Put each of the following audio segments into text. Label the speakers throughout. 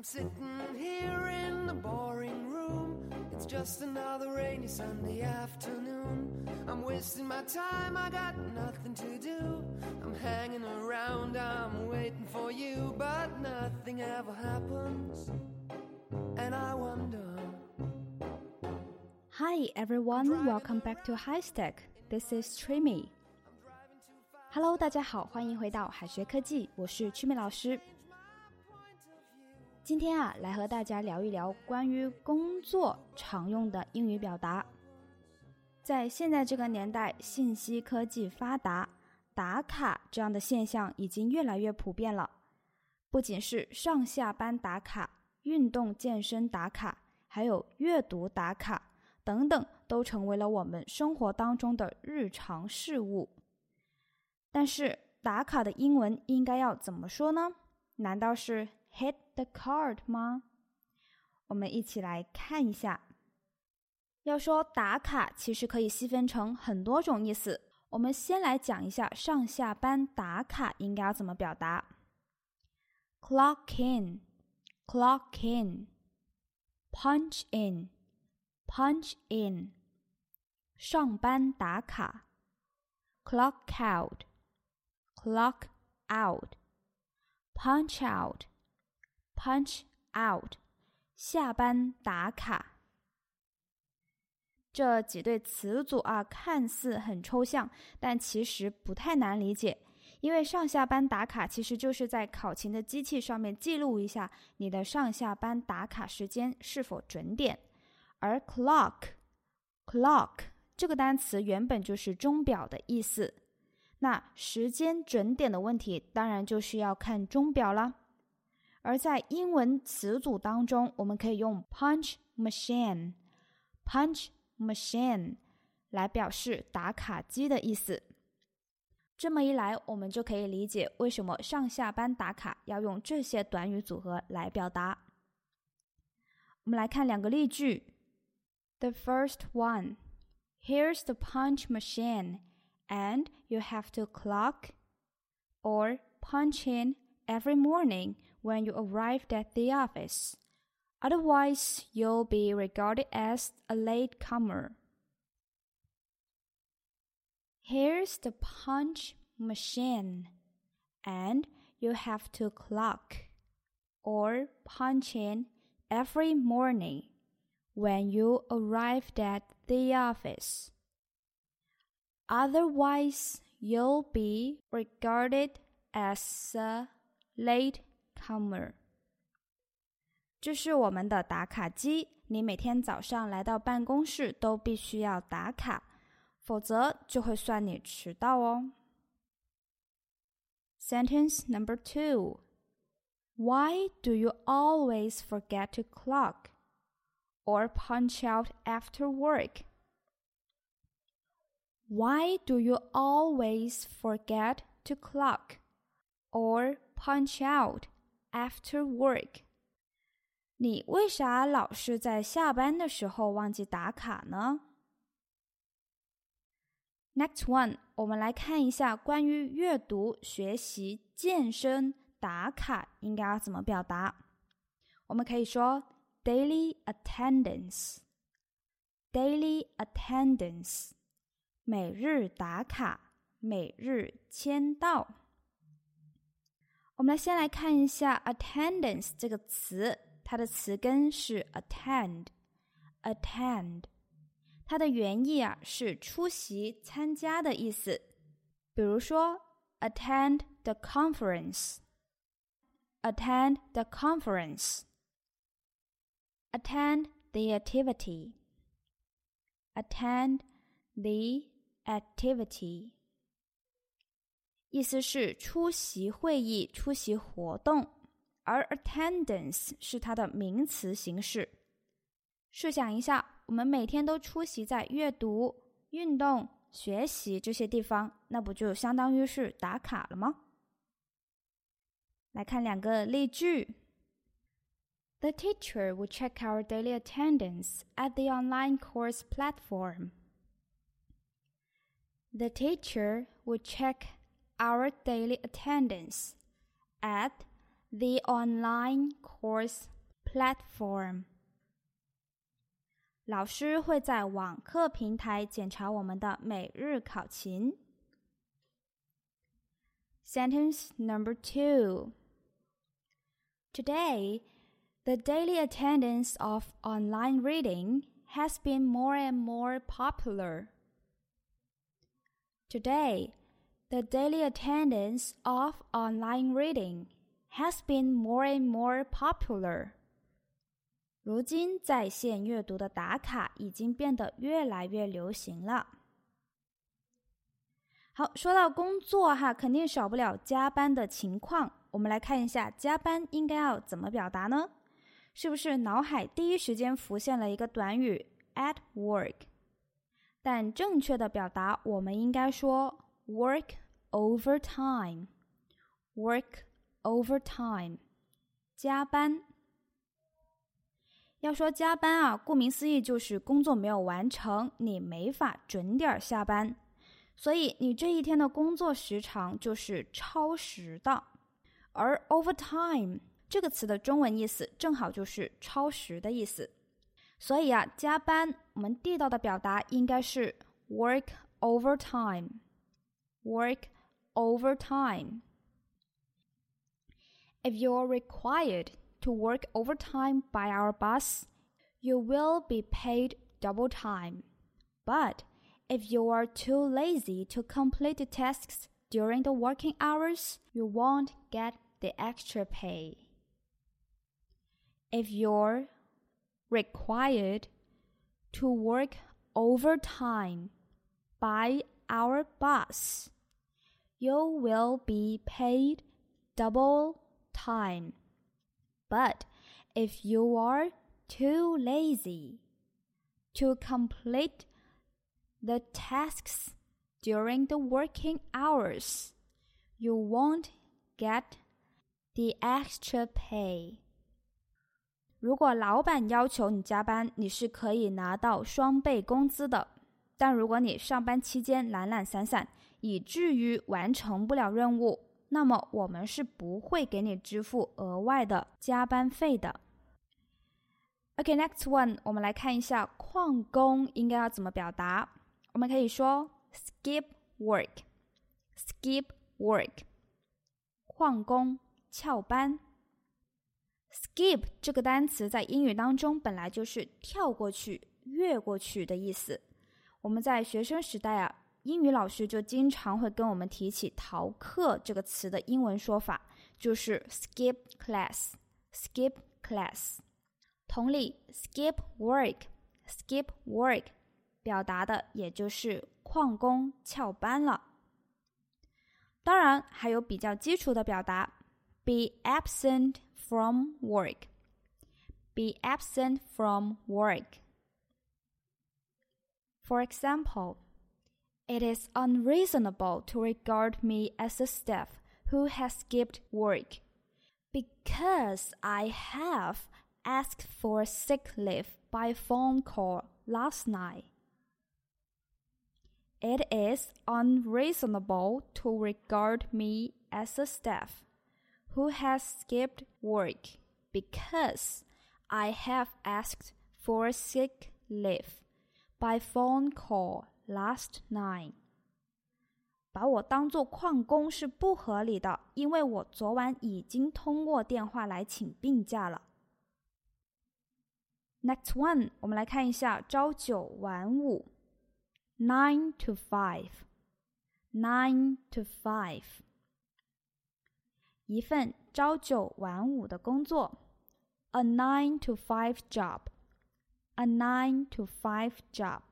Speaker 1: I'm sitting here in the boring room. It's just another rainy Sunday afternoon. I'm wasting my time, I got nothing to do. I'm hanging around, I'm waiting for you, but nothing ever happens. And I wonder.
Speaker 2: Hi everyone, welcome back to High Stack. This is Jimmy. Hello，大家好，欢迎回到海学科技，我是吉米老师。今天啊，来和大家聊一聊关于工作常用的英语表达。在现在这个年代，信息科技发达，打卡这样的现象已经越来越普遍了。不仅是上下班打卡、运动健身打卡，还有阅读打卡等等，都成为了我们生活当中的日常事物。但是，打卡的英文应该要怎么说呢？难道是？hit the card 吗？我们一起来看一下。要说打卡，其实可以细分成很多种意思。我们先来讲一下上下班打卡应该要怎么表达。Clock in, clock in, punch in, punch in。上班打卡。Clock out, clock out, punch out。Punch out，下班打卡。这几对词组啊，看似很抽象，但其实不太难理解。因为上下班打卡其实就是在考勤的机器上面记录一下你的上下班打卡时间是否准点。而 clock，clock 这个单词原本就是钟表的意思。那时间准点的问题，当然就需要看钟表了。而在英文词组当中，我们可以用 punch machine，punch machine 来表示打卡机的意思。这么一来，我们就可以理解为什么上下班打卡要用这些短语组合来表达。我们来看两个例句。The first one, here's the punch machine, and you have to clock or punch in every morning when you arrived at the office. Otherwise, you'll be regarded as a latecomer. Here's the punch machine, and you have to clock or punch in every morning when you arrived at the office. Otherwise, you'll be regarded as a late comer，这是我们的打卡机。你每天早上来到办公室都必须要打卡，否则就会算你迟到哦。Sentence number two. Why do you always forget to clock or punch out after work? Why do you always forget to clock or punch out after work。你为啥老是在下班的时候忘记打卡呢？Next one，我们来看一下关于阅读、学习、健身打卡应该要怎么表达。我们可以说 daily attendance，daily attendance，每日打卡，每日签到。我们来先来看一下 attendance 这个词，它的词根是 attend，attend，它的原意啊是出席、参加的意思。比如说，attend the conference，attend the conference，attend the activity，attend the activity。 意思是出席会议、出席活动，而 attendance 是它的名词形式。试想一下，我们每天都出席在阅读、运动、学习这些地方，那不就相当于是打卡了吗？来看两个例句：The teacher would check our daily attendance at the online course platform. The teacher would check our daily attendance at the online course platform。老师会在网课平台检查我们的每日考勤。Sentence number two. Today, the daily attendance of online reading has been more and more popular. Today, the daily attendance of online reading has been more and more popular. 如今，在线阅读的打卡已经变得越来越流行了。好，说到工作哈，肯定少不了加班的情况。我们来看一下，加班应该要怎么表达呢？是不是脑海第一时间浮现了一个短语 at work？但正确的表达，我们应该说 work overtime，work overtime，加班。要说加班啊，顾名思义就是工作没有完成，你没法准点下班，所以你这一天的工作时长就是超时的。而 overtime 这个词的中文意思正好就是超时的意思，所以啊，加班我们地道的表达应该是 work overtime overtime，work overtime。If you're required to work overtime by our boss, you will be paid double time. But if you are too lazy to complete the tasks during the working hours, you won't get the extra pay. If you're required to work overtime by our boss, you will be paid double time. But if you are too lazy to complete the tasks during the working hours, you won't get the extra pay. 如果老板要求你加班，你是可以拿到双倍工资的。 但如果你上班期间懒懒散散，以至于完成不了任务，那么我们是不会给你支付额外的加班费的。OK，next one，我们来看一下旷工应该要怎么表达。我们可以说 skip work，skip work，旷工、翘班。skip 这个单词在英语当中本来就是跳过去、越过去的意思。我们在学生时代啊。英语老师就经常会跟我们提起“逃课”这个词的英文说法，就是 skip class。skip class。同理，skip work，skip work，表达的也就是旷工、翘班了。当然，还有比较基础的表达：be absent from work，be absent from work。For example, it is unreasonable to regard me as a staff who has skipped work because I have asked for sick leave by phone call last night. It is unreasonable to regard me as a staff who has skipped work because I have asked for sick leave by phone call Last night，把我当做旷工是不合理的，因为我昨晚已经通过电话来请病假了。Next one，我们来看一下朝九晚五，nine to five，nine to five，一份朝九晚五的工作，a nine to five job a nine to five job。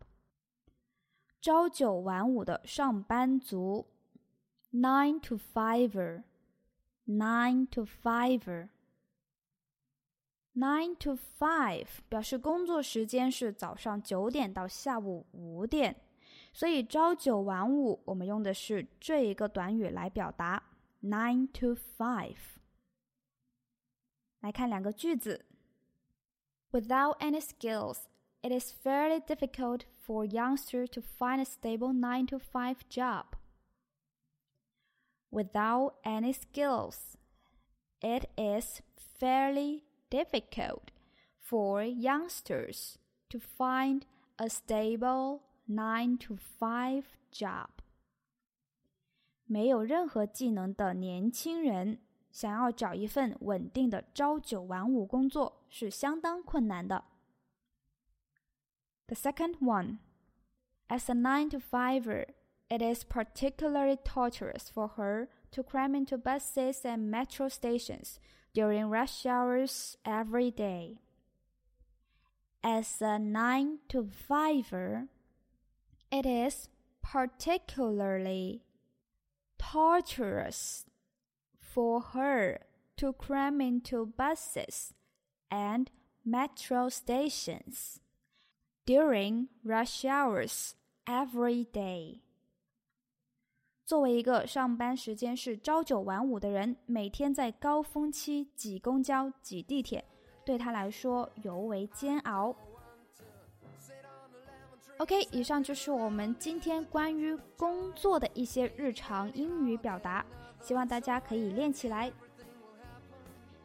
Speaker 2: 朝九晚五的上班族，nine to fiver，nine to fiver，nine to five 表示工作时间是早上九点到下午五点，所以朝九晚五我们用的是这一个短语来表达 nine to five。来看两个句子 ，without any skills。it is fairly difficult for youngsters to find a stable 9 to 5 job. Without any skills, it is fairly difficult for youngsters to find a stable nine to five job. 没有任何技能的年轻人 想要找一份稳定的朝九晚五工作是相当困难的。The second one, as a nine to fiver, it is particularly torturous for her to cram into buses and metro stations during rush hours every day. As a nine to fiver, it is particularly torturous for her to cram into buses and metro stations during rush hours every day. 作为一个上班时间是朝九晚五的人，每天在高峰期挤公交、挤地铁，对他来说尤为煎熬。OK，以上就是我们今天关于工作的一些日常英语表达， 希望大家可以练起来。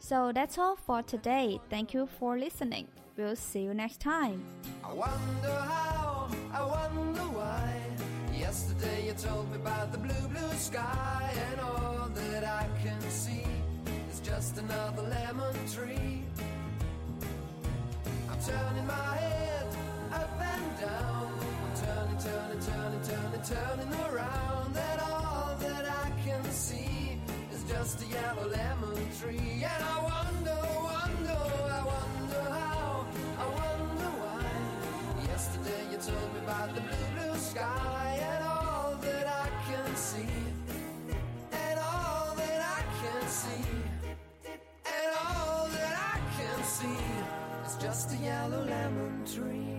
Speaker 2: So that's all for today. Thank you for listening. We'll see you next time.
Speaker 1: I wonder how, I wonder why. Yesterday you told me about the blue, blue sky, and all that I can see is just another lemon tree. I'm turning my head up and down. I'm turning, turning, turning, turning, turning around. Just a yellow lemon tree. And I wonder, wonder, I wonder how, I wonder why. Yesterday you told me about the blue, blue sky and all that I can see. And all that I can see. And all that I can see is just a yellow lemon tree.